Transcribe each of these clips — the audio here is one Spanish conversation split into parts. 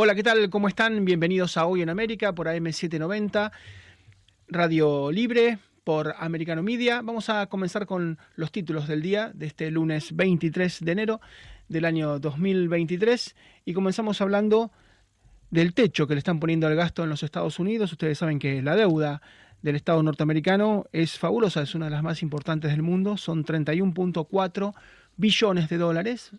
Hola, ¿qué tal? ¿Cómo están? Bienvenidos a Hoy en América por AM790, Radio Libre, por Americano Media. Vamos a comenzar con los títulos del día de este lunes 23 de enero del año 2023 y comenzamos hablando del techo que le están poniendo al gasto en los Estados Unidos. Ustedes saben que la deuda del Estado norteamericano es fabulosa, es una de las más importantes del mundo, son 31.4 billones de dólares,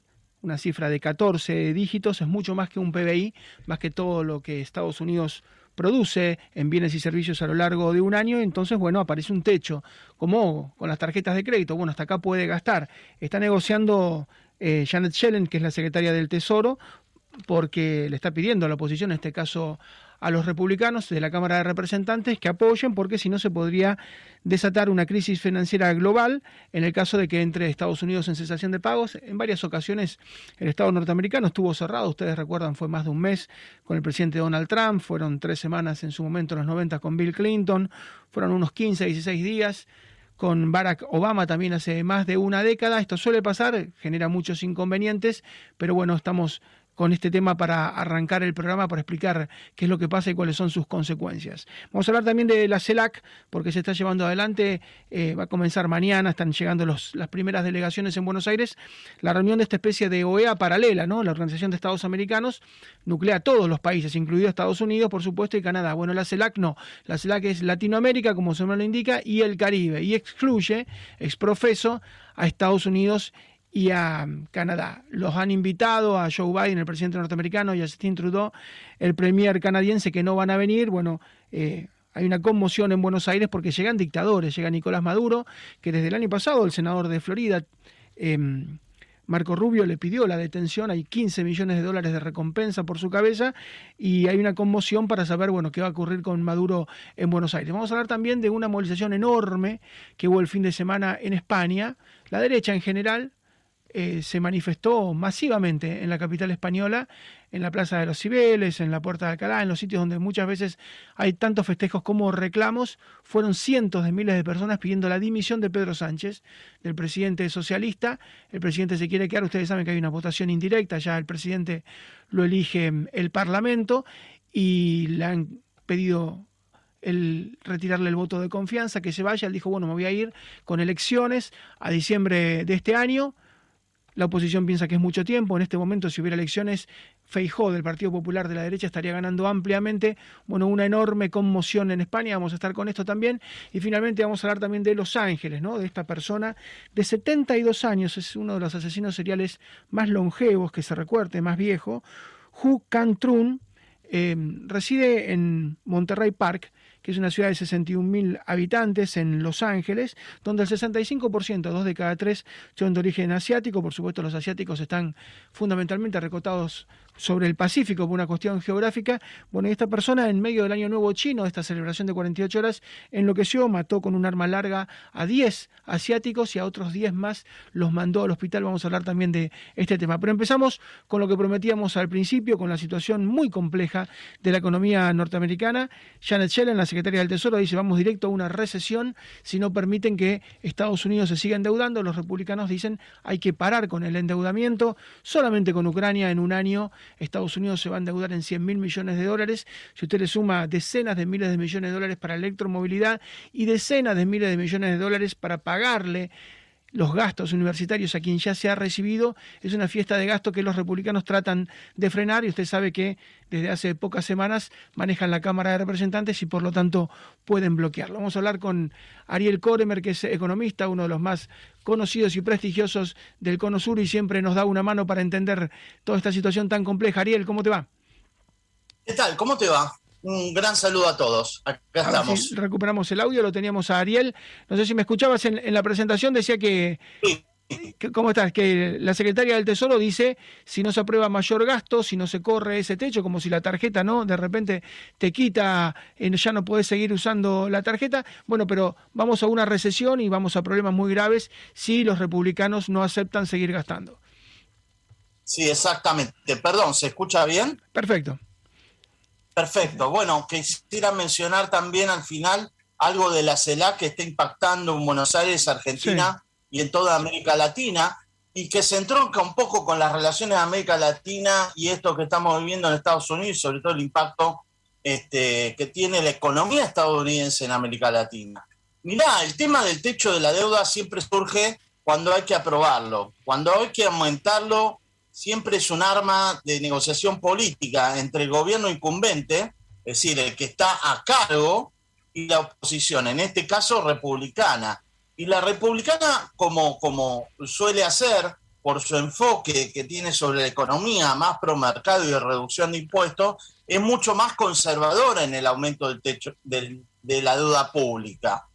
una cifra de 14 dígitos, es mucho más que un PBI, más que todo lo que Estados Unidos produce en bienes y servicios a lo largo de un año, entonces, bueno, aparece un techo, como con las tarjetas de crédito, bueno, hasta acá puede gastar. Está negociando eh, Janet Yellen, que es la secretaria del Tesoro, porque le está pidiendo a la oposición, en este caso a los republicanos de la Cámara de Representantes que apoyen porque si no se podría desatar una crisis financiera global en el caso de que entre Estados Unidos en cesación de pagos. En varias ocasiones el Estado norteamericano estuvo cerrado, ustedes recuerdan, fue más de un mes con el presidente Donald Trump, fueron tres semanas en su momento en los 90 con Bill Clinton, fueron unos 15, 16 días con Barack Obama también hace más de una década. Esto suele pasar, genera muchos inconvenientes, pero bueno, estamos con este tema para arrancar el programa, para explicar qué es lo que pasa y cuáles son sus consecuencias. Vamos a hablar también de la CELAC, porque se está llevando adelante, eh, va a comenzar mañana, están llegando las primeras delegaciones en Buenos Aires, la reunión de esta especie de OEA paralela, ¿no? la Organización de Estados Americanos, nuclea a todos los países, incluidos Estados Unidos, por supuesto, y Canadá. Bueno, la CELAC no, la CELAC es Latinoamérica, como su nombre lo indica, y el Caribe, y excluye, exprofeso, a Estados Unidos y a Canadá. Los han invitado a Joe Biden, el presidente norteamericano, y a Justin Trudeau, el premier canadiense, que no van a venir. Bueno, eh, hay una conmoción en Buenos Aires porque llegan dictadores. Llega Nicolás Maduro, que desde el año pasado, el senador de Florida, em, Marco Rubio, le pidió la detención. Hay 15 millones de dólares de recompensa por su cabeza y hay una conmoción para saber bueno, qué va a ocurrir con Maduro en Buenos Aires. Vamos a hablar también de una movilización enorme que hubo el fin de semana en España. La derecha en general, eh, se manifestó masivamente en la capital española, en la Plaza de los Cibeles, en la Puerta de Alcalá, en los sitios donde muchas veces hay tantos festejos como reclamos. Fueron cientos de miles de personas pidiendo la dimisión de Pedro Sánchez, del presidente socialista. El presidente se quiere quedar, ustedes saben que hay una votación indirecta, ya el presidente lo elige el Parlamento y le han pedido el retirarle el voto de confianza, que se vaya. Él dijo, bueno, me voy a ir con elecciones a diciembre de este año la oposición piensa que es mucho tiempo. En este momento, si hubiera elecciones, Feijó del Partido Popular de la derecha estaría ganando ampliamente. Bueno, una enorme conmoción en España. Vamos a estar con esto también. Y finalmente vamos a hablar también de Los Ángeles, ¿no? De esta persona de 72 años. Es uno de los asesinos seriales más longevos que se recuerde, más viejo. Hu Cantrun. Eh, reside en Monterrey Park es una ciudad de 61.000 habitantes en Los Ángeles, donde el 65%, dos de cada tres, son de origen asiático. Por supuesto, los asiáticos están fundamentalmente recotados sobre el Pacífico por una cuestión geográfica. Bueno, y esta persona en medio del Año Nuevo Chino, esta celebración de 48 horas, enloqueció, mató con un arma larga a 10 asiáticos y a otros 10 más los mandó al hospital. Vamos a hablar también de este tema. Pero empezamos con lo que prometíamos al principio, con la situación muy compleja de la economía norteamericana. Janet Yellen, la secretaria del Tesoro, dice vamos directo a una recesión si no permiten que Estados Unidos se siga endeudando. Los republicanos dicen hay que parar con el endeudamiento. Solamente con Ucrania en un año Estados Unidos se va a endeudar en 100 mil millones de dólares. Si usted le suma decenas de miles de millones de dólares para electromovilidad y decenas de miles de millones de dólares para pagarle los gastos universitarios a quien ya se ha recibido, es una fiesta de gasto que los republicanos tratan de frenar y usted sabe que desde hace pocas semanas manejan la Cámara de Representantes y por lo tanto pueden bloquearlo. Vamos a hablar con Ariel Koremer, que es economista, uno de los más conocidos y prestigiosos del Cono Sur y siempre nos da una mano para entender toda esta situación tan compleja. Ariel, ¿cómo te va? ¿Qué tal? ¿Cómo te va? Un gran saludo a todos. Acá estamos. recuperamos el audio, lo teníamos a Ariel. No sé si me escuchabas en, la presentación, decía que, ¿Cómo estás? Que la secretaria del Tesoro dice si no se aprueba mayor gasto, si no se corre ese techo, como si la tarjeta, ¿no? De repente te quita, ya no puedes seguir usando la tarjeta. Bueno, pero vamos a una recesión y vamos a problemas muy graves si los republicanos no aceptan seguir gastando. Sí, exactamente. Perdón, ¿se escucha bien? Perfecto. Perfecto. Bueno, quisiera mencionar también al final algo de la CELAC que está impactando en Buenos Aires, Argentina y en toda América Latina. y que se entronca un poco con las relaciones de América Latina y esto que estamos viviendo en Estados Unidos, sobre todo el impacto este, que tiene la economía estadounidense en América Latina. Mirá, el tema del techo de la deuda siempre surge cuando hay que aprobarlo, cuando hay que aumentarlo, siempre es un arma de negociación política entre el gobierno incumbente, es decir, el que está a cargo, y la oposición, en este caso republicana. Y la republicana, como, como suele hacer, por su enfoque que tiene sobre la economía, más pro mercado y reducción de impuestos, es mucho más conservadora en el aumento del techo de la deuda pública.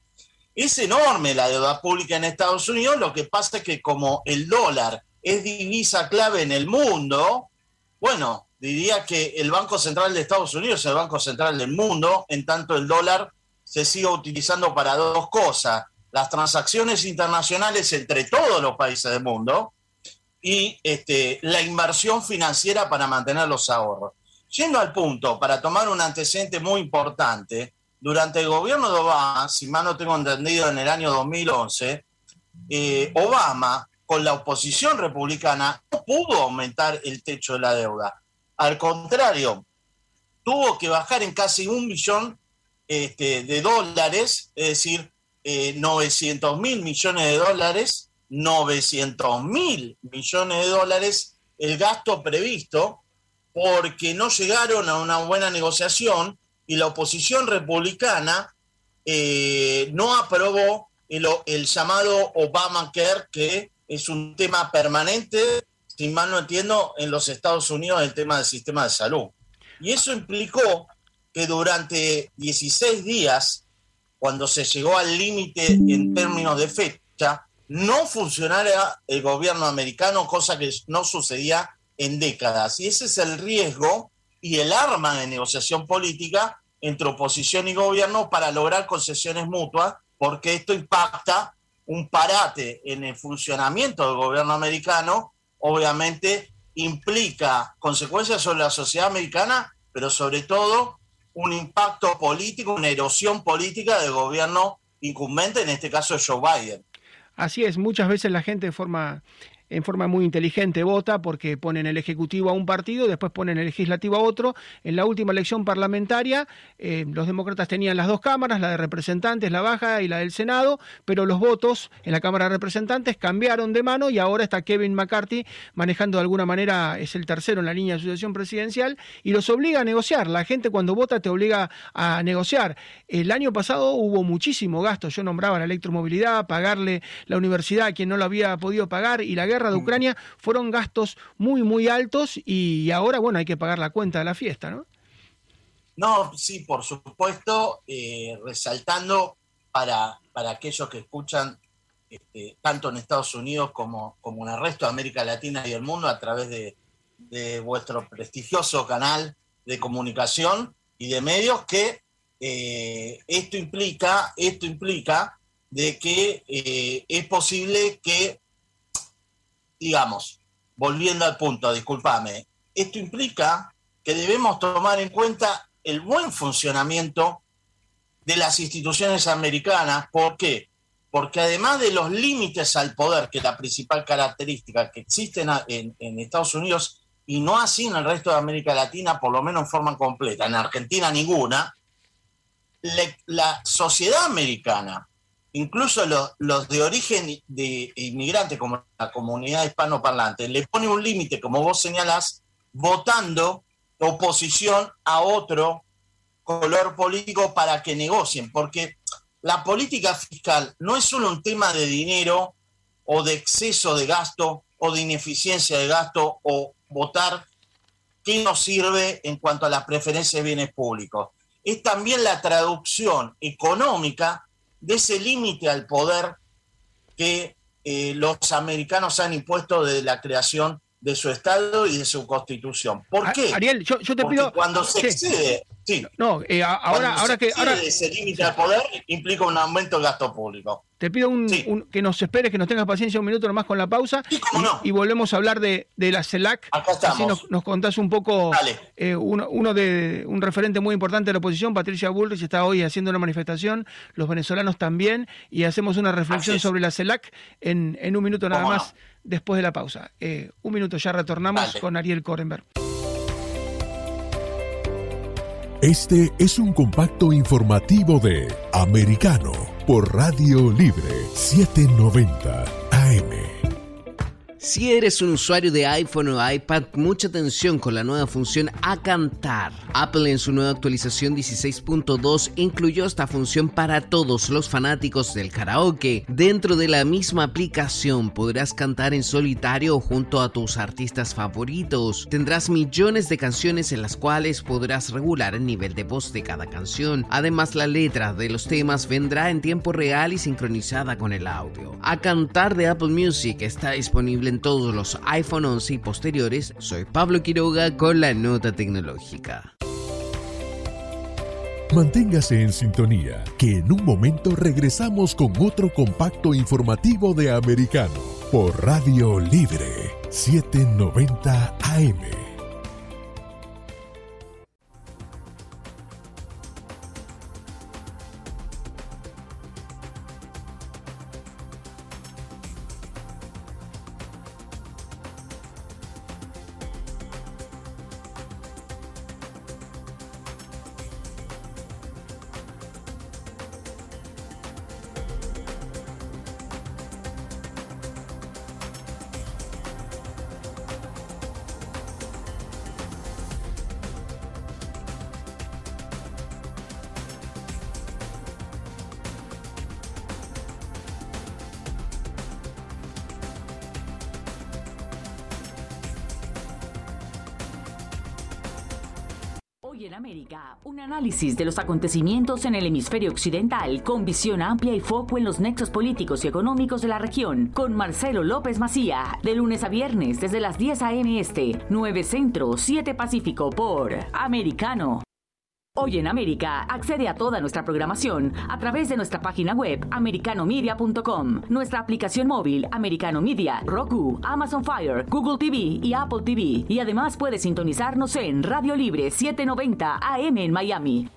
Es enorme la deuda pública en Estados Unidos, lo que pasa es que como el dólar es divisa clave en el mundo, bueno, diría que el Banco Central de Estados Unidos es el Banco Central del mundo, en tanto el dólar se sigue utilizando para dos cosas, las transacciones internacionales entre todos los países del mundo y este, la inversión financiera para mantener los ahorros. Yendo al punto, para tomar un antecedente muy importante, durante el gobierno de Obama, si mal no tengo entendido, en el año 2011, eh, Obama, con la oposición republicana, no pudo aumentar el techo de la deuda. Al contrario, tuvo que bajar en casi un millón este, de dólares, es decir, 900 eh, mil millones de dólares, 900 mil millones de dólares el gasto previsto porque no llegaron a una buena negociación y la oposición republicana eh, no aprobó el, el, llamado Obamacare, que es un tema permanente, si mal no entiendo, en los Estados Unidos, el tema del sistema de salud. Y eso implicó que durante 16 días cuando se llegó al límite en términos de fecha, no funcionara el gobierno americano, cosa que no sucedía en décadas. Y ese es el riesgo y el arma de negociación política entre oposición y gobierno para lograr concesiones mutuas, porque esto impacta un parate en el funcionamiento del gobierno americano, obviamente implica consecuencias sobre la sociedad americana, pero sobre todo un impacto político, una erosión política del gobierno incumbente, en este caso Joe Biden. Así es, muchas veces la gente de forma en forma muy inteligente vota porque ponen el Ejecutivo a un partido, después ponen el Legislativo a otro. En la última elección parlamentaria, eh, los demócratas tenían las dos cámaras, la de representantes, la baja y la del Senado, pero los votos en la Cámara de Representantes cambiaron de mano y ahora está Kevin McCarthy manejando de alguna manera, es el tercero en la línea de sucesión presidencial y los obliga a negociar. La gente cuando vota te obliga a negociar. El año pasado hubo muchísimo gasto, yo nombraba la electromovilidad, pagarle la universidad a quien no lo había podido pagar y la guerra de Ucrania fueron gastos muy, muy altos y ahora, bueno, hay que pagar la cuenta de la fiesta, ¿no? No, sí, por supuesto, eh, resaltando para, para aquellos que escuchan este, tanto en Estados Unidos como, como en el resto de América Latina y el mundo a través de, vuestro prestigioso canal de comunicación y de medios que eh, esto implica, esto implica de que eh, es posible que digamos, volviendo al punto, discúlpame, esto implica que debemos tomar en cuenta el buen funcionamiento de las instituciones americanas. ¿Por qué? Porque además de los límites al poder, que es la principal característica que existen en, Estados Unidos y no así en el resto de América Latina, por lo menos en forma completa, en Argentina ninguna, la sociedad americana incluso los, de origen de inmigrantes, como la comunidad hispanoparlante, le pone un límite, como vos señalás, votando oposición a otro color político para que negocien, porque la política fiscal no es solo un tema de dinero o de exceso de gasto o de ineficiencia de gasto o votar qué nos sirve en cuanto a las preferencias de bienes públicos. Es también la traducción económica de ese límite al poder que eh, los americanos han impuesto desde la creación de su Estado y de su Constitución. ¿Por qué? Ariel, yo, te pido... Cuando se excede Sí. No, eh, ahora, ahora que. Ahora, ese límite al poder implica un aumento del gasto público. Te pido un, que nos esperes, que nos tengas paciencia un minuto nomás con la pausa. y, volvemos a hablar de, la CELAC. Acá estamos. Así nos, nos contás un poco. Eh, uno, de un referente muy importante de la oposición, Patricia Bullrich, está hoy haciendo una manifestación, los venezolanos también, y hacemos una reflexión sobre la CELAC en, en un minuto nada más después de la pausa. Eh, un minuto, ya retornamos con Ariel Korenberg. Este es un compacto informativo de Americano por Radio Libre 790 AM. Si eres un usuario de iPhone o iPad, mucha atención con la nueva función a cantar. Apple en su nueva actualización 16.2 incluyó esta función para todos los fanáticos del karaoke. Dentro de la misma aplicación podrás cantar en solitario junto a tus artistas favoritos. Tendrás millones de canciones en las cuales podrás regular el nivel de voz de cada canción. Además, la letra de los temas vendrá en tiempo real y sincronizada con el audio. A cantar de Apple Music está disponible todos los iPhone 11 y posteriores, soy Pablo Quiroga con la nota tecnológica. Manténgase en sintonía, que en un momento regresamos con otro compacto informativo de Americano por Radio Libre 790 AM. De los acontecimientos en el hemisferio occidental con visión amplia y foco en los nexos políticos y económicos de la región con Marcelo López Macía de lunes a viernes desde las 10 a.m. este, 9 Centro, 7 Pacífico por Americano. Hoy en América, accede a toda nuestra programación a través de nuestra página web americanomedia.com, nuestra aplicación móvil Americano Media, Roku, Amazon Fire, Google TV y Apple TV. Y además puede sintonizarnos en Radio Libre 790 AM en Miami.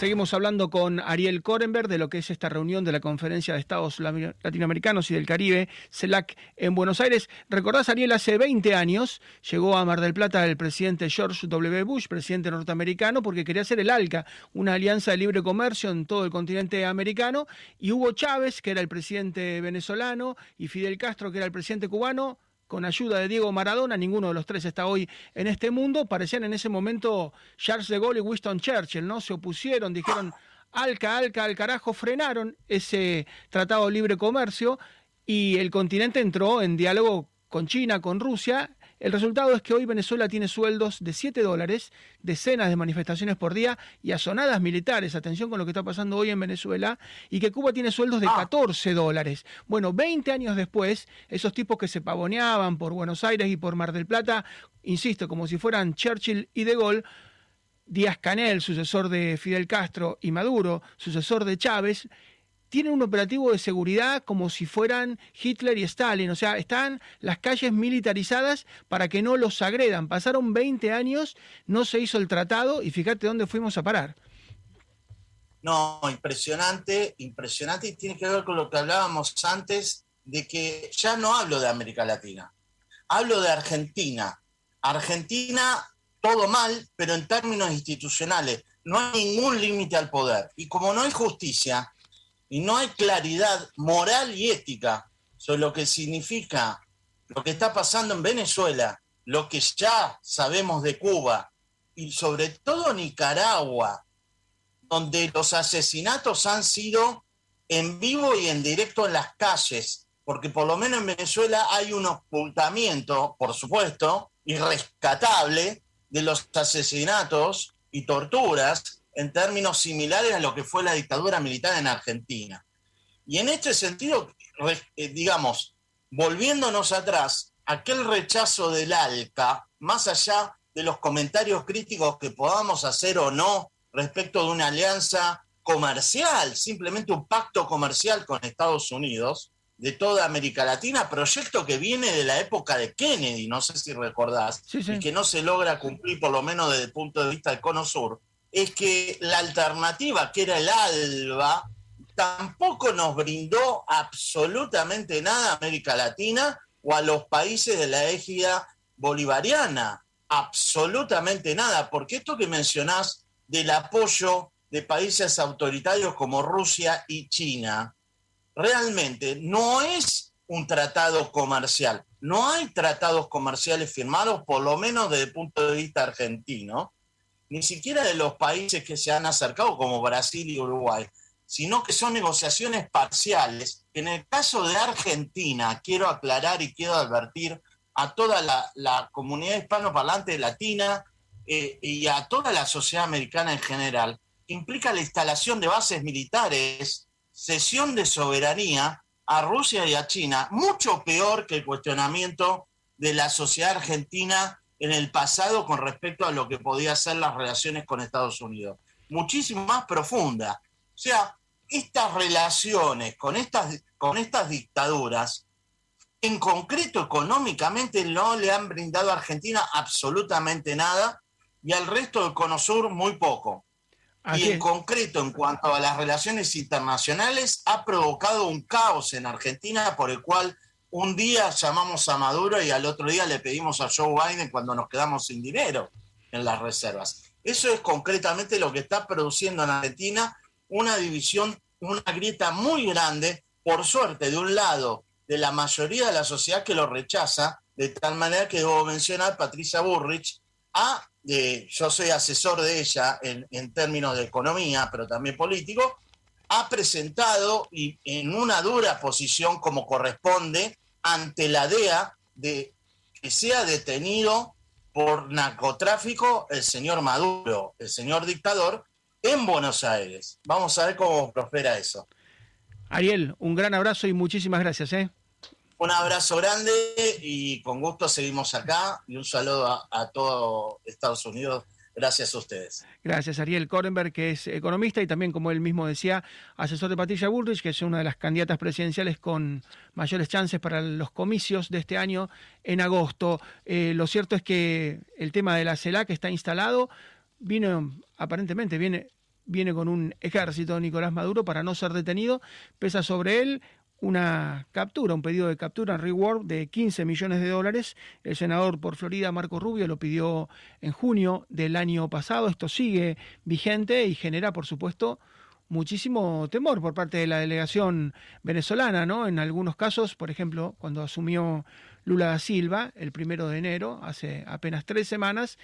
Seguimos hablando con Ariel Korenberg de lo que es esta reunión de la Conferencia de Estados Latinoamericanos y del Caribe, CELAC, en Buenos Aires. Recordás, Ariel, hace 20 años llegó a Mar del Plata el presidente George W. Bush, presidente norteamericano, porque quería hacer el ALCA, una alianza de libre comercio en todo el continente americano, y Hugo Chávez, que era el presidente venezolano, y Fidel Castro, que era el presidente cubano, con ayuda de Diego Maradona, ninguno de los tres está hoy en este mundo, parecían en ese momento Charles de Gaulle y Winston Churchill, ¿no? Se opusieron, dijeron alca, alca, al carajo, frenaron ese tratado de libre comercio y el continente entró en diálogo con China, con Rusia, el resultado es que hoy Venezuela tiene sueldos de 7 dólares, decenas de manifestaciones por día y asonadas militares, atención con lo que está pasando hoy en Venezuela, y que Cuba tiene sueldos de 14 ah. dólares. Bueno, 20 años después, esos tipos que se pavoneaban por Buenos Aires y por Mar del Plata, insisto, como si fueran Churchill y De Gaulle, Díaz Canel, sucesor de Fidel Castro, y Maduro, sucesor de Chávez, tienen un operativo de seguridad como si fueran Hitler y Stalin. O sea, están las calles militarizadas para que no los agredan. Pasaron 20 años, no se hizo el tratado y fíjate dónde fuimos a parar. No, impresionante, impresionante y tiene que ver con lo que hablábamos antes de que ya no hablo de América Latina, hablo de Argentina. Argentina, todo mal, pero en términos institucionales, no hay ningún límite al poder. Y como no hay justicia, y no hay claridad moral y ética sobre lo que significa lo que está pasando en Venezuela, lo que ya sabemos de Cuba y sobre todo Nicaragua, donde los asesinatos han sido en vivo y en directo en las calles, porque por lo menos en Venezuela hay un ocultamiento, por supuesto, irrescatable de los asesinatos y torturas en términos similares a lo que fue la dictadura militar en Argentina. Y en este sentido, eh, digamos, volviéndonos atrás, aquel rechazo del ALCA más allá de los comentarios críticos que podamos hacer o no respecto de una alianza comercial, simplemente un pacto comercial con Estados Unidos, de toda América Latina, proyecto que viene de la época de Kennedy, no sé si recordás, y que no se logra cumplir por lo menos desde el punto de vista del Cono Sur, es que la alternativa, que era el ALBA, tampoco nos brindó absolutamente nada a América Latina o a los países de la égida bolivariana. Absolutamente nada, porque esto que mencionás del apoyo de países autoritarios como Rusia y China, realmente no es un tratado comercial. No hay tratados comerciales firmados, por lo menos desde el punto de vista argentino, ni siquiera de los países que se han acercado, como Brasil y Uruguay, sino que son negociaciones parciales. En el caso de Argentina, quiero aclarar y quiero advertir a toda la, comunidad hispanoparlante latina eh, y a toda la sociedad americana en general, implica la instalación de bases militares cesión de soberanía a Rusia y a China, mucho peor que el cuestionamiento de la sociedad argentina en el pasado con respecto a lo que podía ser las relaciones con Estados Unidos. Muchísimo más profunda. O sea, estas relaciones con estas, con estas dictaduras, en concreto económicamente, no le han brindado a Argentina absolutamente nada y al resto del Cono Sur muy poco y en concreto, en cuanto a las relaciones internacionales, ha provocado un caos en Argentina por el cual un día llamamos a Maduro y al otro día le pedimos a Joe Biden cuando nos quedamos sin dinero en las reservas. Eso es concretamente lo que está produciendo en Argentina una división, una grieta muy grande, por suerte, de un lado, de la mayoría de la sociedad que lo rechaza, de tal manera que debo mencionar Patricia Burrich, a yo soy asesor de ella en, términos de economía, pero también político, ha presentado y en una dura posición como corresponde ante la DEA de que sea detenido por narcotráfico el señor Maduro, el señor dictador, en Buenos Aires. Vamos a ver cómo prospera eso. Ariel, un gran abrazo y muchísimas gracias. ¿eh? Un abrazo grande y con gusto seguimos acá y un saludo a, todo Estados Unidos. Gracias a ustedes. Gracias, Ariel Korenberg, que es economista y también, como él mismo decía, asesor de Patricia Bullrich, que es una de las candidatas presidenciales con mayores chances para los comicios de este año en agosto. Eh, lo cierto es que el tema de la CELAC está instalado, vino, aparentemente viene, viene con un ejército Nicolás Maduro para no ser detenido, pesa sobre él una captura, un pedido de captura, en reward de 15 millones de dólares. El senador por Florida, Marco Rubio, lo pidió en junio del año pasado. Esto sigue vigente y genera, por supuesto, muchísimo temor por parte de la delegación venezolana, ¿no? En algunos casos, por ejemplo, cuando asumió Lula da Silva el primero de enero, hace apenas tres semanas,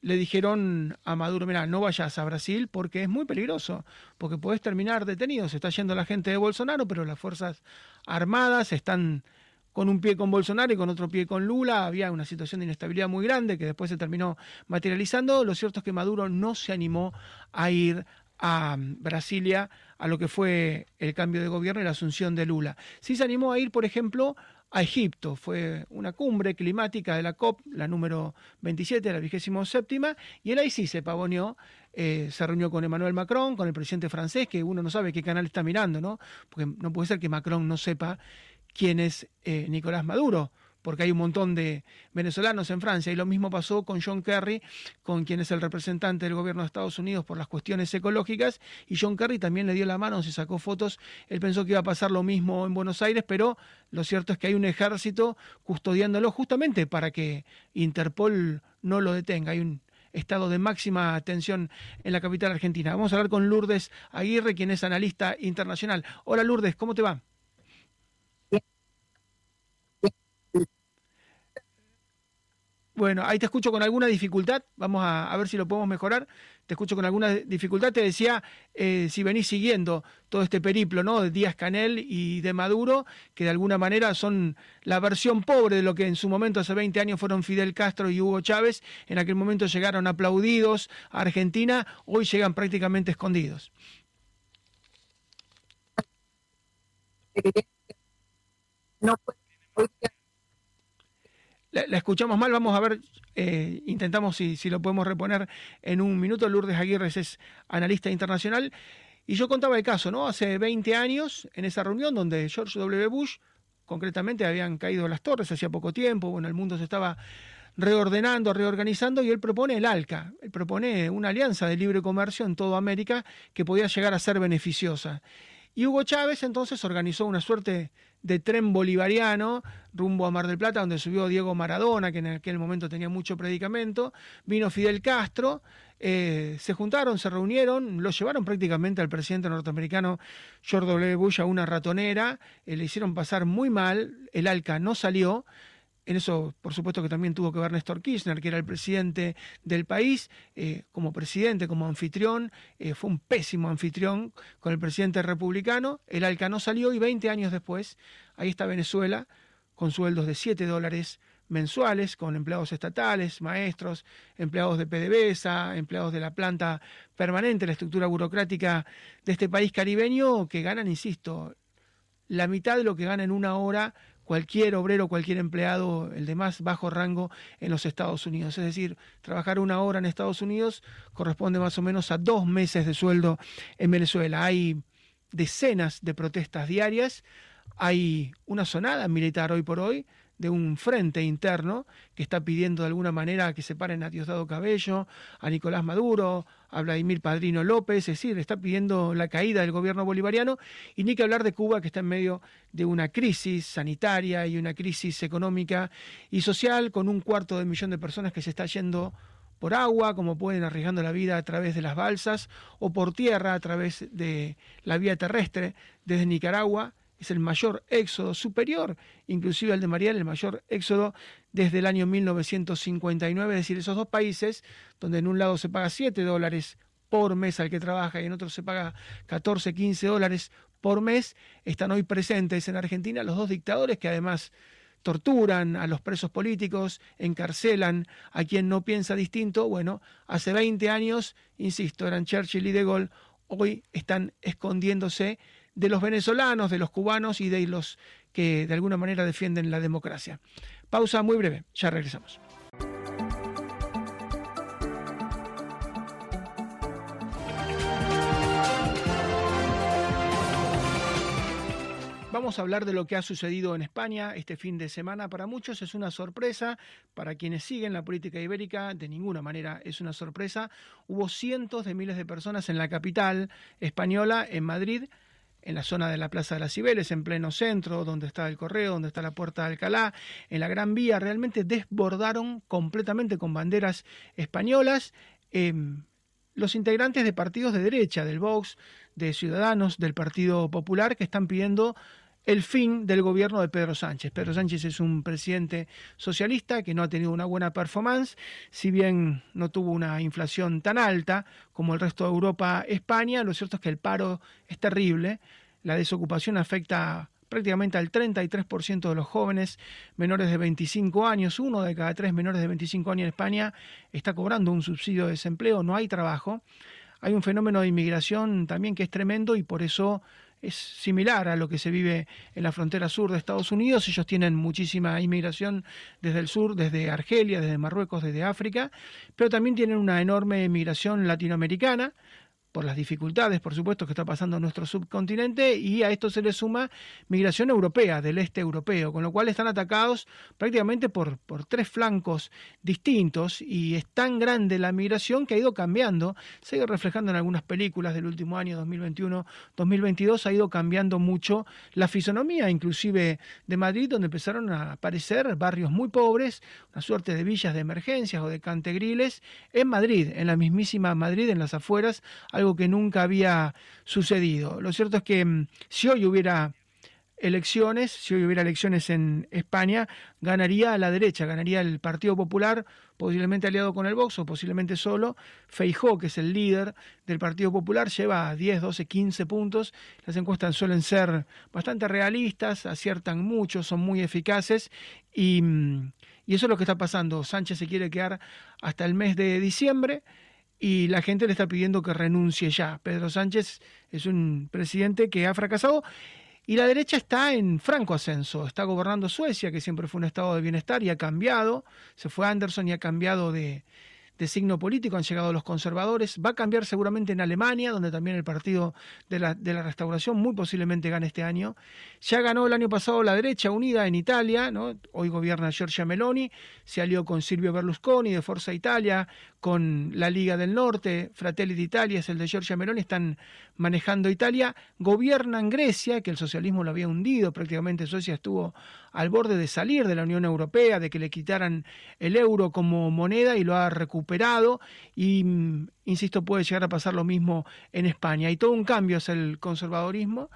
le dijeron a Maduro, mira, no vayas a Brasil porque es muy peligroso, porque puedes terminar detenido. Se está yendo la gente de Bolsonaro, pero las Fuerzas Armadas están con un pie con Bolsonaro y con otro pie con Lula. Había una situación de inestabilidad muy grande que después se terminó materializando. Lo cierto es que Maduro no se animó a ir a Brasilia a lo que fue el cambio de gobierno y la asunción de Lula. Sí se animó a ir, por ejemplo, a Egipto. Fue una cumbre climática de la COP, la número 27, la vigésimo séptima, y él ahí sí se pavoneó, eh, se reunió con Emmanuel Macron, con el presidente francés, que uno no sabe qué canal está mirando, ¿no? Porque no puede ser que Macron no sepa quién es eh, Nicolás Maduro porque hay un montón de venezolanos en Francia. Y lo mismo pasó con John Kerry, con quien es el representante del gobierno de Estados Unidos por las cuestiones ecológicas. Y John Kerry también le dio la mano, se sacó fotos. Él pensó que iba a pasar lo mismo en Buenos Aires, pero lo cierto es que hay un ejército custodiándolo justamente para que Interpol no lo detenga. Hay un estado de máxima atención en la capital argentina. Vamos a hablar con Lourdes Aguirre, quien es analista internacional. Hola Lourdes, ¿cómo te va? Bueno, ahí te escucho con alguna dificultad, vamos a, ver si lo podemos mejorar. Te escucho con alguna dificultad. Te decía, eh, si venís siguiendo todo este periplo ¿no? de Díaz Canel y de Maduro, que de alguna manera son la versión pobre de lo que en su momento hace 20 años fueron Fidel Castro y Hugo Chávez. En aquel momento llegaron aplaudidos a Argentina, hoy llegan prácticamente escondidos. La, escuchamos mal, vamos a ver, eh, intentamos si, si lo podemos reponer en un minuto. Lourdes Aguirre es analista internacional. Y yo contaba el caso, ¿no? Hace 20 años, en esa reunión donde George W. Bush, concretamente, habían caído las torres hacía poco tiempo, bueno, el mundo se estaba reordenando, reorganizando, y él propone el ALCA, él propone una alianza de libre comercio en toda América que podía llegar a ser beneficiosa. Y Hugo Chávez entonces organizó una suerte de tren bolivariano rumbo a Mar del Plata, donde subió Diego Maradona, que en aquel momento tenía mucho predicamento, vino Fidel Castro, eh, se juntaron, se reunieron, lo llevaron prácticamente al presidente norteamericano George W. Bush a una ratonera, eh, le hicieron pasar muy mal, el ALCA no salió, en eso, por supuesto, que también tuvo que ver Néstor Kirchner, que era el presidente del país. Eh, como presidente, como anfitrión, eh, fue un pésimo anfitrión con el presidente republicano. El ALCA no salió y 20 años después, ahí está Venezuela, con sueldos de 7 dólares mensuales, con empleados estatales, maestros, empleados de PDVSA, empleados de la planta permanente, la estructura burocrática de este país caribeño, que ganan, insisto, la mitad de lo que gana en una hora cualquier obrero, cualquier empleado, el de más bajo rango en los Estados Unidos. Es decir, trabajar una hora en Estados Unidos corresponde más o menos a dos meses de sueldo en Venezuela. Hay decenas de protestas diarias, hay una sonada militar hoy por hoy de un frente interno que está pidiendo de alguna manera que se paren a Diosdado Cabello, a Nicolás Maduro, a Vladimir Padrino López, es decir, está pidiendo la caída del gobierno bolivariano y ni que hablar de Cuba que está en medio de una crisis sanitaria y una crisis económica y social con un cuarto de millón de personas que se está yendo por agua, como pueden arriesgando la vida a través de las balsas, o por tierra a través de la vía terrestre desde Nicaragua es el mayor éxodo superior, inclusive al de Mariel, el mayor éxodo desde el año 1959, es decir, esos dos países, donde en un lado se paga 7 dólares por mes al que trabaja y en otro se paga 14, 15 dólares por mes, están hoy presentes en Argentina los dos dictadores que además torturan a los presos políticos, encarcelan a quien no piensa distinto. Bueno, hace 20 años, insisto, eran Churchill y De Gaulle, hoy están escondiéndose de los venezolanos, de los cubanos y de los que de alguna manera defienden la democracia. Pausa muy breve, ya regresamos. Vamos a hablar de lo que ha sucedido en España este fin de semana. Para muchos es una sorpresa, para quienes siguen la política ibérica de ninguna manera es una sorpresa. Hubo cientos de miles de personas en la capital española, en Madrid, en la zona de la Plaza de las Cibeles, en pleno centro, donde está el correo, donde está la Puerta de Alcalá, en la Gran Vía, realmente desbordaron completamente con banderas españolas. Em, los integrantes de partidos de derecha, del Vox, de Ciudadanos, del Partido Popular, que están pidiendo el fin del gobierno de Pedro Sánchez. Pedro Sánchez es un presidente socialista que no ha tenido una buena performance, si bien no tuvo una inflación tan alta como el resto de Europa, España, lo cierto es que el paro es terrible, la desocupación afecta prácticamente al 33% de los jóvenes menores de 25 años, uno de cada tres menores de 25 años en España está cobrando un subsidio de desempleo, no hay trabajo. Hay un fenómeno de inmigración también que es tremendo y por eso es similar a lo que se vive en la frontera sur de Estados Unidos. Ellos tienen muchísima inmigración desde el sur, desde Argelia, desde Marruecos, desde África, pero también tienen una enorme inmigración latinoamericana por las dificultades, por supuesto, que está pasando en nuestro subcontinente, y a esto se le suma migración europea, del este europeo, con lo cual están atacados prácticamente por, por tres flancos distintos, y es tan grande la migración que ha ido cambiando, se ha ido reflejando en algunas películas del último año 2021-2022, ha ido cambiando mucho la fisonomía, inclusive de Madrid, donde empezaron a aparecer barrios muy pobres, una suerte de villas de emergencias o de cantegriles, en Madrid, en la mismísima Madrid, en las afueras, algo que nunca había sucedido. Lo cierto es que mm, si hoy hubiera elecciones, si hoy hubiera elecciones en España, ganaría la derecha, ganaría el Partido Popular, posiblemente aliado con el Vox o posiblemente solo. Feijó, que es el líder del Partido Popular, lleva 10, 12, 15 puntos. Las encuestas suelen ser bastante realistas, aciertan mucho, son muy eficaces y, mm, y eso es lo que está pasando. Sánchez se quiere quedar hasta el mes de diciembre y la gente le está pidiendo que renuncie ya. Pedro Sánchez es un presidente que ha fracasado, Y la derecha está en franco ascenso, está gobernando Suecia, que siempre fue un estado de bienestar y ha cambiado, se fue Anderson y ha cambiado de, de signo político, han llegado los conservadores, va a cambiar seguramente en Alemania, donde también el Partido de la, de la Restauración muy posiblemente gane este año. Ya ganó el año pasado la derecha unida en Italia, ¿no? hoy gobierna Giorgia Meloni, se alió con Silvio Berlusconi de Forza Italia, con la Liga del Norte, Fratelli d'Italia es el de Giorgia Meloni, están manejando Italia, gobiernan Grecia, que el socialismo lo había hundido, prácticamente. Suecia estuvo al borde de salir de la Unión Europea, de que le quitaran el euro como moneda y lo ha recuperado y, mm, insisto, puede llegar a pasar lo mismo en España. Y todo un cambio es el conservadorismo,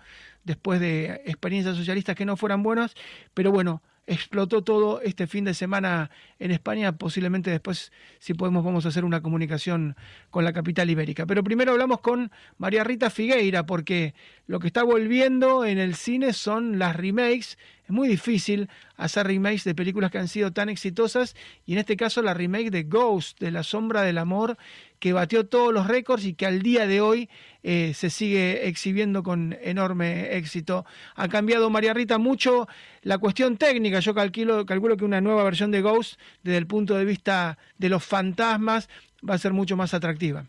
después de experiencias socialistas que no fueran buenas, pero bueno, explotó todo este fin de semana en España. Posiblemente después, si podemos, vamos a hacer una comunicación con la capital ibérica. Pero primero hablamos con María Rita Figueira, porque lo que está volviendo en el cine son las remakes. Muy difícil hacer remakes de películas que han sido tan exitosas, y en este caso la remake de Ghost, de La Sombra del Amor, que batió todos los récords y que al día de hoy eh, se sigue exhibiendo con enorme éxito. Ha cambiado María Rita mucho la cuestión técnica. Yo calculo, calculo que una nueva versión de Ghost, desde el punto de vista de los fantasmas, va a ser mucho más atractiva.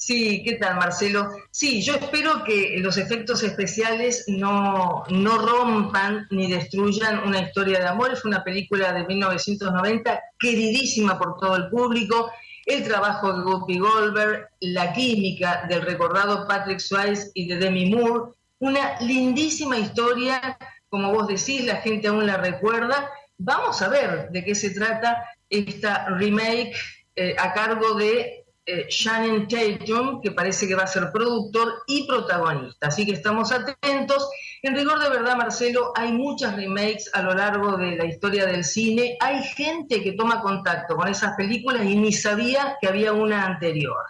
Sí, ¿qué tal Marcelo? Sí, yo espero que los efectos especiales no, no rompan ni destruyan una historia de amor. Es una película de 1990 queridísima por todo el público el trabajo de Guppy Goldberg, la química del recordado Patrick Swayze y de Demi Moore, una lindísima historia, como vos decís, la gente aún la recuerda. Vamos a ver de qué se trata esta remake eh, a cargo de eh, Shannon Tatum, que parece que va a ser productor y protagonista. Así que estamos atentos. En rigor de verdad, Marcelo, hay muchas remakes a lo largo de la historia del cine. Hay gente que toma contacto con esas películas y ni sabía que había una anterior.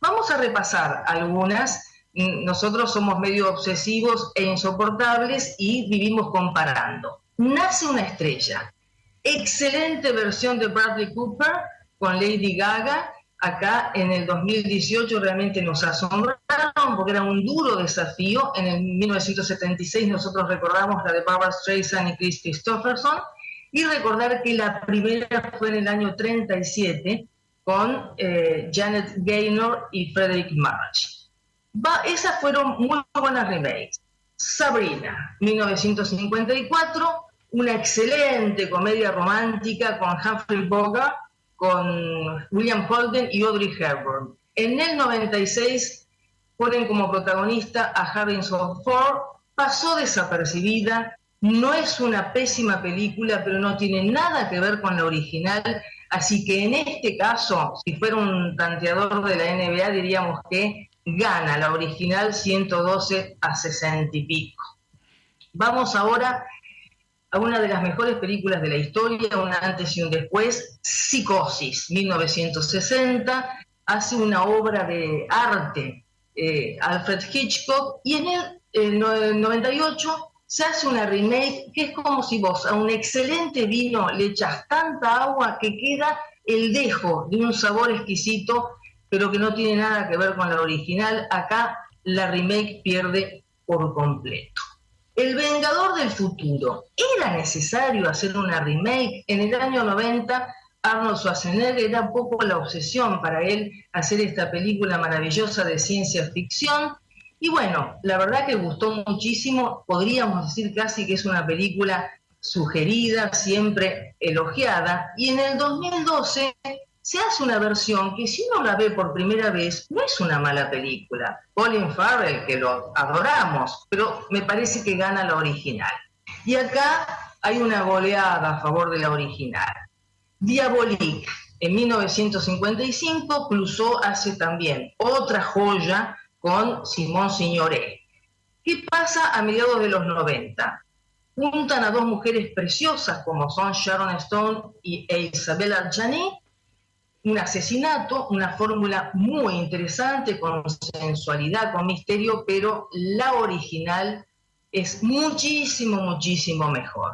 Vamos a repasar algunas. Nosotros somos medio obsesivos e insoportables y vivimos comparando. Nace una estrella. Excelente versión de Bradley Cooper con Lady Gaga acá en el 2018 realmente nos asombraron porque era un duro desafío. En el 1976 nosotros recordamos la de Barbara Streisand y Chris Christopherson y recordar que la primera fue en el año 37 con eh, Janet Gaynor y Frederick March. esas fueron muy buenas remakes. Sabrina, 1954, una excelente comedia romántica con Humphrey Bogart con William Holden y Audrey Hepburn. En el 96 ponen como protagonista a Harrison Ford, pasó desapercibida, no es una pésima película, pero no tiene nada que ver con la original, así que en este caso, si fuera un tanteador de la NBA, diríamos que gana la original 112 a 60 y pico. Vamos ahora a una de las mejores películas de la historia, un antes y un después, Psicosis, 1960, hace una obra de arte eh, Alfred Hitchcock y en el, 98 se hace una remake que es como si vos a un excelente vino le echas tanta agua que queda el dejo de un sabor exquisito, pero que no tiene nada que ver con la original. Acá la remake pierde por completo. El Vengador del Futuro. ¿Era necesario hacer una remake? En el año 90, Arnold Schwarzenegger era un poco la obsesión para él hacer esta película maravillosa de ciencia ficción. Y bueno, la verdad que gustó muchísimo. Podríamos decir casi que es una película sugerida, siempre elogiada. Y en el 2012 se hace una versión que si uno la ve por primera vez no es una mala película. Colin Farrell, que lo adoramos, pero me parece que gana la original. Y acá hay una goleada a favor de la original. Diabolique, en 1955, Clouseau hace también otra joya con Simón Signoret. ¿Qué pasa a mediados de los 90? Juntan a dos mujeres preciosas como son Sharon Stone y Isabella Adjani un asesinato, una fórmula muy interesante, con sensualidad, con misterio, pero la original es muchísimo, muchísimo mejor.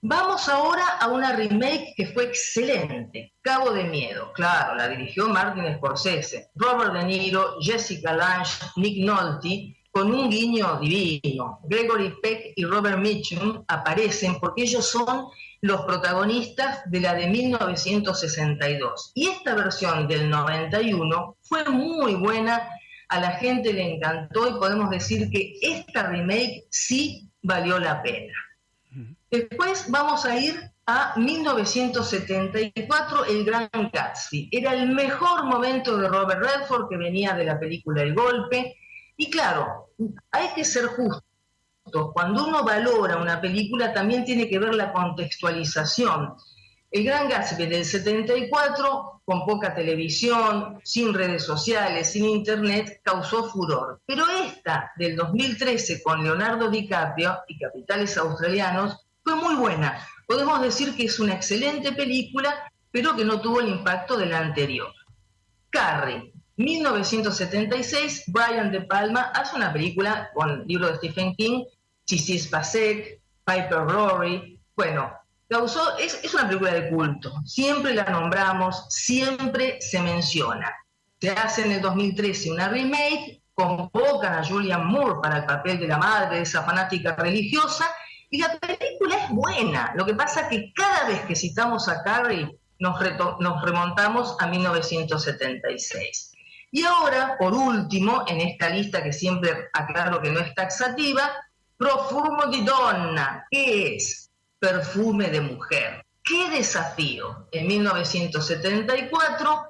Vamos ahora a una remake que fue excelente, Cabo de Miedo. Claro, la dirigió Martin Scorsese. Robert De Niro, Jessica Lange, Nick Nolte con un guiño divino. Gregory Peck y Robert Mitchum aparecen porque ellos son los protagonistas de la de 1962. Y esta versión del 91 fue muy buena, a la gente le encantó y podemos decir que esta remake sí valió la pena. Después vamos a ir a 1974, El Gran Gatsby. Era el mejor momento de Robert Redford, que venía de la película El Golpe. Y claro, hay que ser Cuando uno valora una película, también tiene que ver la contextualización. El Gran Gatsby del 74, con poca televisión, sin redes sociales, sin internet, causó furor. Pero esta del 2013 con Leonardo DiCaprio y Capitales Australianos fue muy buena. Podemos decir que es una excelente película, pero que no tuvo el impacto de la anterior. Carrie, 1976, Brian De Palma hace una película con libro de Stephen King, Chisis Pasek, Piper Rory. Bueno, causó, es, es una película de culto. Siempre la nombramos, siempre se menciona. Se hace en el 2013 una remake, convocan a Julian Moore para el papel de la madre de esa fanática religiosa y la película es buena. Lo que pasa es que cada vez que citamos a Carrie nos, nos remontamos a 1976. Y ahora, por último, en esta lista que siempre aclaro que no es taxativa, Profumo di Donna, ¿qué es? Perfume de mujer. ¡Qué desafío! En 1974,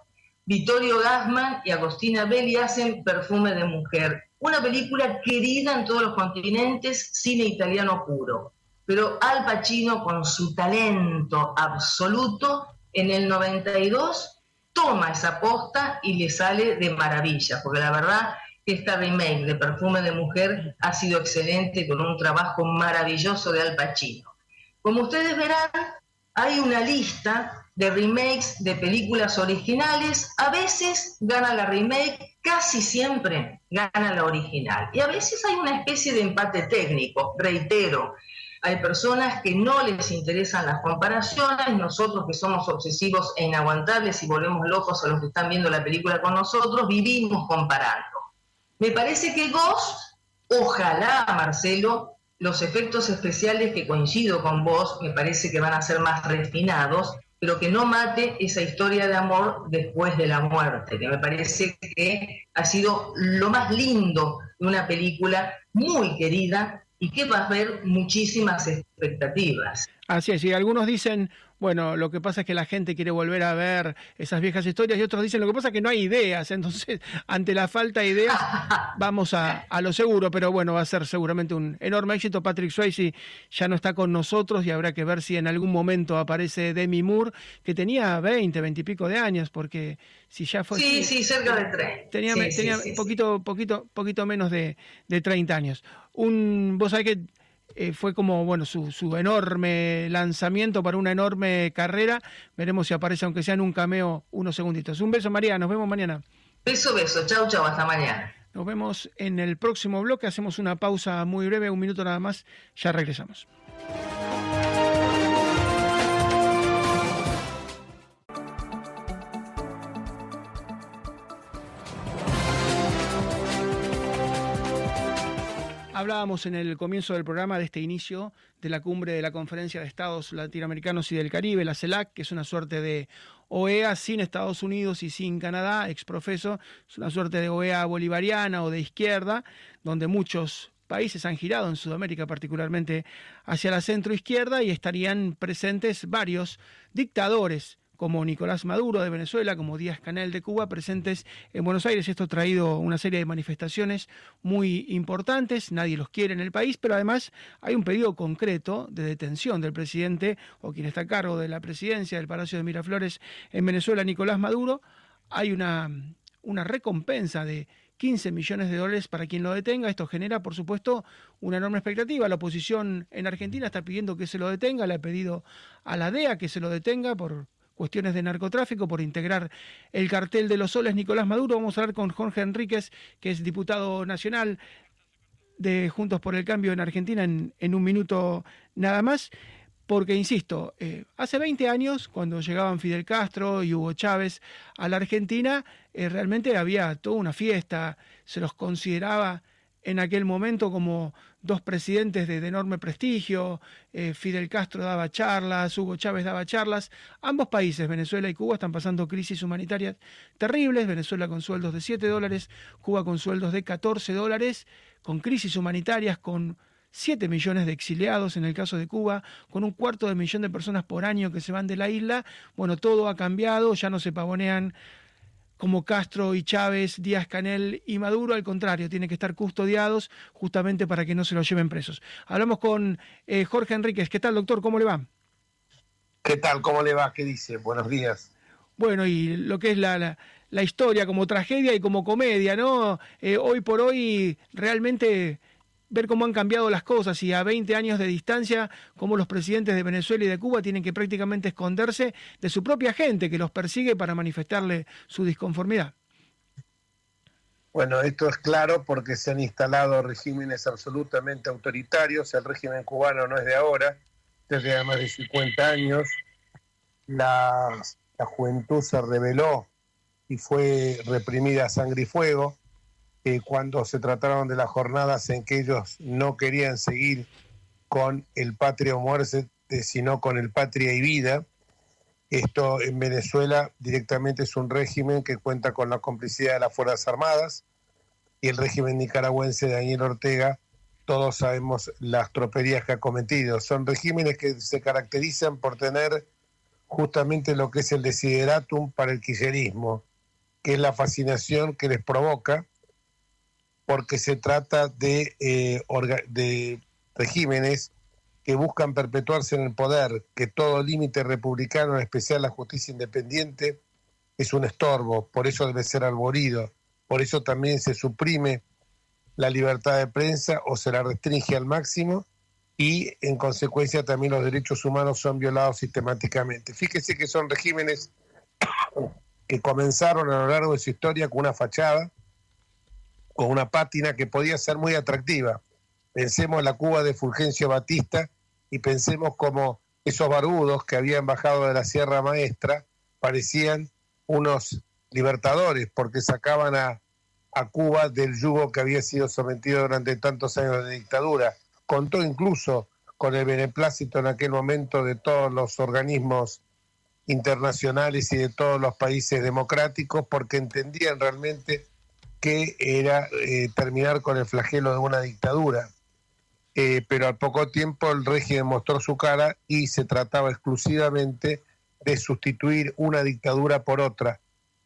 Vittorio Gassman y Agostina Belli hacen Perfume de mujer, una película querida en todos los continentes, cine italiano puro pero Al Pacino con su talento absoluto en el 92 toma esa posta y le sale de maravilla, porque la verdad esta remake de Perfume de Mujer ha sido excelente con un trabajo maravilloso de Al Pacino. Como ustedes verán, hay una lista de remakes de películas originales, a veces gana la remake, casi siempre gana la original. Y a veces hay una especie de empate técnico, reitero, hay personas que no les interesan las comparaciones, nosotros que somos obsesivos e inaguantables y volvemos locos a los que están viendo la película con nosotros, vivimos comparando. Me parece que Ghost, ojalá, Marcelo, los efectos especiales que coincido con vos, me parece que van a ser más refinados, pero que no mate esa historia de amor después de la muerte, que me parece que ha sido lo más lindo de una película muy querida y que va a haber muchísimas expectativas. Así es, y algunos dicen, bueno, lo que pasa es que la gente quiere volver a ver esas viejas historias y otros dicen, lo que pasa es que no hay ideas, entonces ante la falta de ideas vamos a, lo seguro, pero bueno, va a ser seguramente un enorme éxito. Patrick Swayze ya no está con nosotros y habrá que ver si en algún momento aparece Demi Moore, que tenía 20, 20 y pico de años, porque si ya fue... Sí, sí, cerca de 30. Tenía, tenía poquito, poquito, poquito menos de, de 30 años. Un, vos sabés que eh, fue como bueno su, su, enorme lanzamiento para una enorme carrera. Veremos si aparece, aunque sea en un cameo, unos segunditos. Un beso, María. Nos vemos mañana. Beso, beso. Chau, chau. Hasta mañana. Nos vemos en el próximo bloque. Hacemos una pausa muy breve, un minuto nada más. Ya regresamos. Hablábamos en el comienzo del programa de este inicio de la cumbre de la Conferencia de Estados Latinoamericanos y del Caribe, la CELAC, que es una suerte de OEA sin Estados Unidos y sin Canadá, exprofeso, es una suerte de OEA bolivariana o de izquierda, donde muchos países han girado en Sudamérica particularmente hacia la centro izquierda y estarían presentes varios dictadores como Nicolás Maduro de Venezuela, como Díaz Canel de Cuba, presentes en Buenos Aires. Esto ha traído una serie de manifestaciones muy importantes, nadie los quiere en el país, pero además hay un pedido concreto de detención del presidente o quien está a cargo de la presidencia del Palacio de Miraflores en Venezuela, Nicolás Maduro. Hay una, una recompensa de 15 millones de dólares para quien lo detenga. Esto genera, por supuesto, una enorme expectativa. La oposición en Argentina está pidiendo que se lo detenga, le ha pedido a la DEA que se lo detenga por cuestiones de narcotráfico por integrar el cartel de los soles Nicolás Maduro. Vamos a hablar con Jorge Enríquez, que es diputado nacional de Juntos por el Cambio en Argentina en, un minuto nada más. Porque, insisto, eh, hace 20 años, cuando llegaban Fidel Castro y Hugo Chávez a la Argentina, eh, realmente había toda una fiesta, se los consideraba en aquel momento como dos presidentes de, enorme prestigio, eh, Fidel Castro daba charlas, Hugo Chávez daba charlas, ambos países, Venezuela y Cuba, están pasando crisis humanitarias terribles, Venezuela con sueldos de 7 dólares, Cuba con sueldos de 14 dólares, con crisis humanitarias, con 7 millones de exiliados en el caso de Cuba, con un cuarto de millón de personas por año que se van de la isla, bueno, todo ha cambiado, ya no se pavonean como Castro y Chávez, Díaz Canel y Maduro, al contrario, tienen que estar custodiados justamente para que no se los lleven presos. Hablamos con eh, Jorge Enríquez. ¿Qué tal, doctor? ¿Cómo le va? ¿Qué tal? ¿Cómo le va? ¿Qué dice? Buenos días. Bueno, y lo que es la, la, historia como tragedia y como comedia, ¿no? Eh, hoy por hoy realmente ver cómo han cambiado las cosas y a 20 años de distancia, cómo los presidentes de Venezuela y de Cuba tienen que prácticamente esconderse de su propia gente que los persigue para manifestarle su disconformidad. Bueno, esto es claro porque se han instalado regímenes absolutamente autoritarios. El régimen cubano no es de ahora, desde más de 50 años. La, la juventud se rebeló y fue reprimida a sangre y fuego cuando se trataron de las jornadas en que ellos no querían seguir con el patria o muerte, sino con el patria y vida. Esto en Venezuela directamente es un régimen que cuenta con la complicidad de las Fuerzas Armadas y el régimen nicaragüense de Daniel Ortega, todos sabemos las troperías que ha cometido. Son regímenes que se caracterizan por tener justamente lo que es el desideratum para el kirchnerismo, que es la fascinación que les provoca porque se trata de, eh, de regímenes que buscan perpetuarse en el poder, que todo límite republicano, en especial la justicia independiente, es un estorbo, por eso debe ser arborido, por eso también se suprime la libertad de prensa o se la restringe al máximo y en consecuencia también los derechos humanos son violados sistemáticamente. Fíjese que son regímenes que comenzaron a lo largo de su historia con una fachada, con una pátina que podía ser muy atractiva. Pensemos en la Cuba de Fulgencio Batista y pensemos como esos barbudos que habían bajado de la Sierra Maestra parecían unos libertadores porque sacaban a, a Cuba del yugo que había sido sometido durante tantos años de dictadura. Contó incluso con el beneplácito en aquel momento de todos los organismos internacionales y de todos los países democráticos porque entendían realmente que era eh, terminar con el flagelo de una dictadura. Eh, pero al poco tiempo el régimen mostró su cara y se trataba exclusivamente de sustituir una dictadura por otra.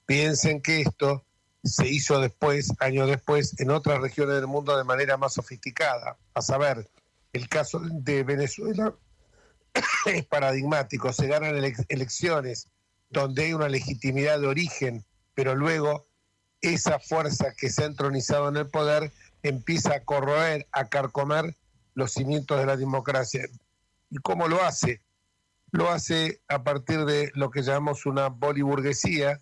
Piensen que esto se hizo después, años después, en otras regiones del mundo de manera más sofisticada. A saber, el caso de Venezuela es paradigmático. Se ganan elecciones donde hay una legitimidad de origen, pero luego esa fuerza que se ha entronizado en el poder empieza a corroer, a carcomer los cimientos de la democracia. ¿Y cómo lo hace? Lo hace a partir de lo que llamamos una boliburguesía,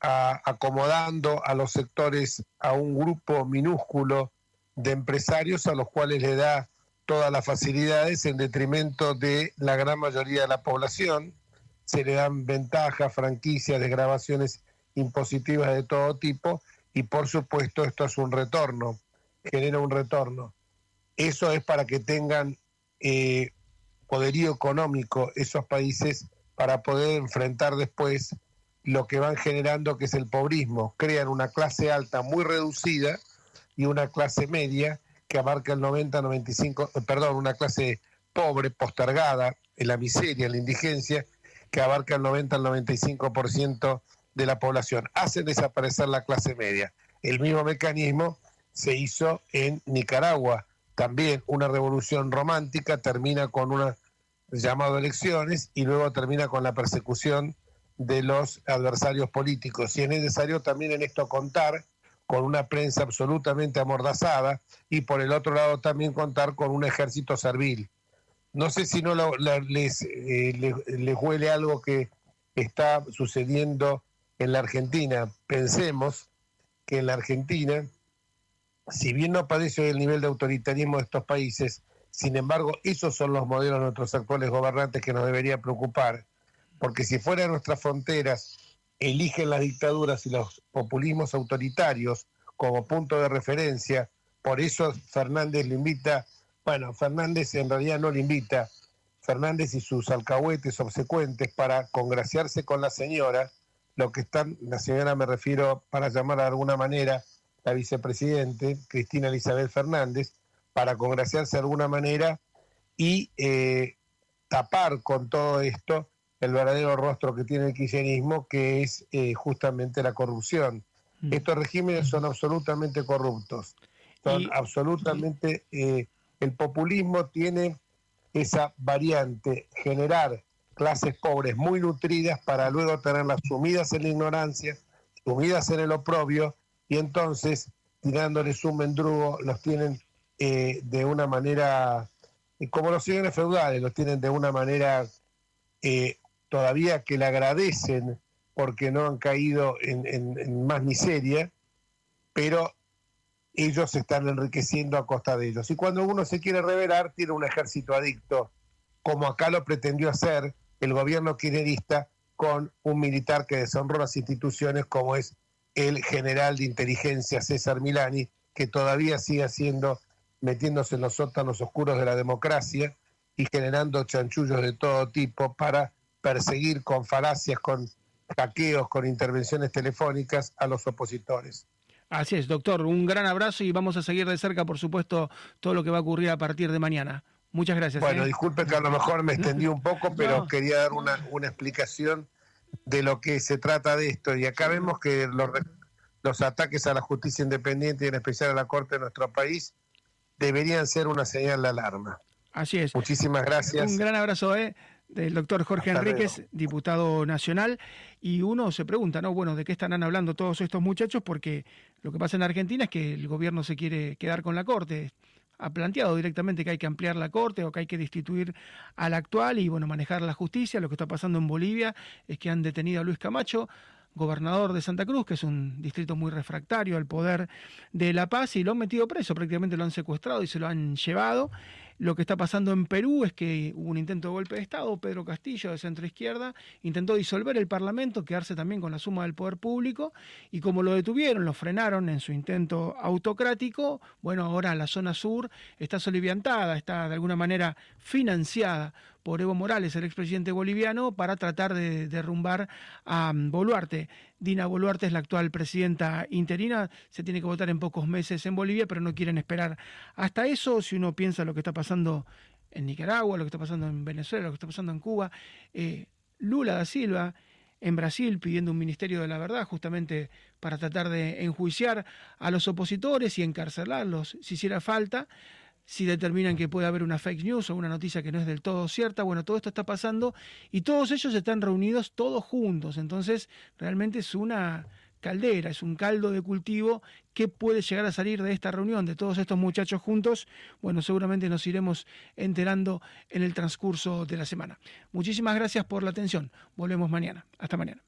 acomodando a los sectores a un grupo minúsculo de empresarios a los cuales le da todas las facilidades en detrimento de la gran mayoría de la población. Se le dan ventajas, franquicias, desgrabaciones impositivas de todo tipo y por supuesto esto es un retorno, genera un retorno. Eso es para que tengan eh, poderío económico esos países para poder enfrentar después lo que van generando que es el pobrismo. Crean una clase alta muy reducida y una clase media que abarca el 90-95, eh, perdón, una clase pobre, postergada, en la miseria, en la indigencia, que abarca el 90 al 95% de la población, hacen desaparecer la clase media. El mismo mecanismo se hizo en Nicaragua. También una revolución romántica termina con una llamado elecciones y luego termina con la persecución de los adversarios políticos. Y es necesario también en esto contar con una prensa absolutamente amordazada y por el otro lado también contar con un ejército servil. No sé si no les, eh, les, les huele algo que está sucediendo en la Argentina. Pensemos que en la Argentina, si bien no padece el nivel de autoritarismo de estos países, sin embargo, esos son los modelos de nuestros actuales gobernantes que nos debería preocupar, porque si fuera de nuestras fronteras eligen las dictaduras y los populismos autoritarios como punto de referencia por eso Fernández le invita, bueno, Fernández en realidad no le invita, Fernández y sus alcahuetes obsecuentes para congraciarse con la señora, lo que están, la señora me refiero para llamar de alguna manera la vicepresidente, Cristina Elizabeth Fernández, para congraciarse de alguna manera y eh, tapar con todo esto el verdadero rostro que tiene el kirchnerismo, que es eh, justamente la corrupción. Mm. Estos regímenes son absolutamente corruptos, son absolutamente... Eh, el populismo tiene esa variante, generar clases pobres muy nutridas para luego tenerlas sumidas en la ignorancia, sumidas en el oprobio, y entonces, tirándoles un mendrugo, los tienen eh, de una manera, como los señores feudales, los tienen de una manera todavía que le agradecen porque no han caído en, más miseria, pero ellos se están enriqueciendo a costa de ellos. Y cuando uno se quiere revelar, tiene un ejército adicto, como acá lo pretendió hacer el gobierno kirchnerista con un militar que deshonró las instituciones como es el general de inteligencia César Milani, que todavía sigue haciendo, metiéndose en los sótanos oscuros de la democracia y generando chanchullos de todo tipo para perseguir con falacias, con hackeos, con intervenciones telefónicas a los opositores. Así es, doctor, un gran abrazo y vamos a seguir de cerca, por supuesto, todo lo que va a ocurrir a partir de mañana. Muchas gracias. Bueno, ¿eh? disculpe que a lo mejor me extendí un poco, pero quería dar una, una, explicación de lo que se trata de esto. Y acá vemos que los, los ataques a la justicia independiente y en especial a la Corte de nuestro país deberían ser una señal de alarma. Así es. Muchísimas gracias. Un gran abrazo, ¿eh? del doctor Jorge Enríquez, diputado nacional, y uno se pregunta, ¿no? Bueno, ¿de qué estarán hablando todos estos muchachos? Porque lo que pasa en Argentina es que el gobierno se quiere quedar con la Corte. Ha planteado directamente que hay que ampliar la Corte o que hay que destituir al actual y, bueno, manejar la justicia. Lo que está pasando en Bolivia es que han detenido a Luis Camacho, gobernador de Santa Cruz, que es un distrito muy refractario al poder de La Paz, y lo han metido preso, prácticamente lo han secuestrado y se lo han llevado. Lo que está pasando en Perú es que hubo un intento de golpe de Estado, Pedro Castillo de centro izquierda intentó disolver el Parlamento, quedarse también con la suma del poder público y como lo detuvieron, lo frenaron en su intento autocrático, bueno, ahora la zona sur está soliviantada, está de alguna manera financiada por Evo Morales, el expresidente boliviano, para tratar de derrumbar a mm, Boluarte. Dina Boluarte es la actual presidenta interina, se tiene que votar en pocos meses en Bolivia, pero no quieren esperar hasta eso. Si uno piensa lo que está pasando en Nicaragua, lo que está pasando en Venezuela, lo que está pasando en Cuba, eh, Lula da Silva en Brasil pidiendo un ministerio de la verdad justamente para tratar de enjuiciar a los opositores y encarcelarlos si hiciera falta si determinan que puede haber una fake news o una noticia que no es del todo cierta. Bueno, todo esto está pasando y todos ellos están reunidos todos juntos. Entonces, realmente es una caldera, es un caldo de cultivo que puede llegar a salir de esta reunión de todos estos muchachos juntos. Bueno, seguramente nos iremos enterando en el transcurso de la semana. Muchísimas gracias por la atención. Volvemos mañana. Hasta mañana.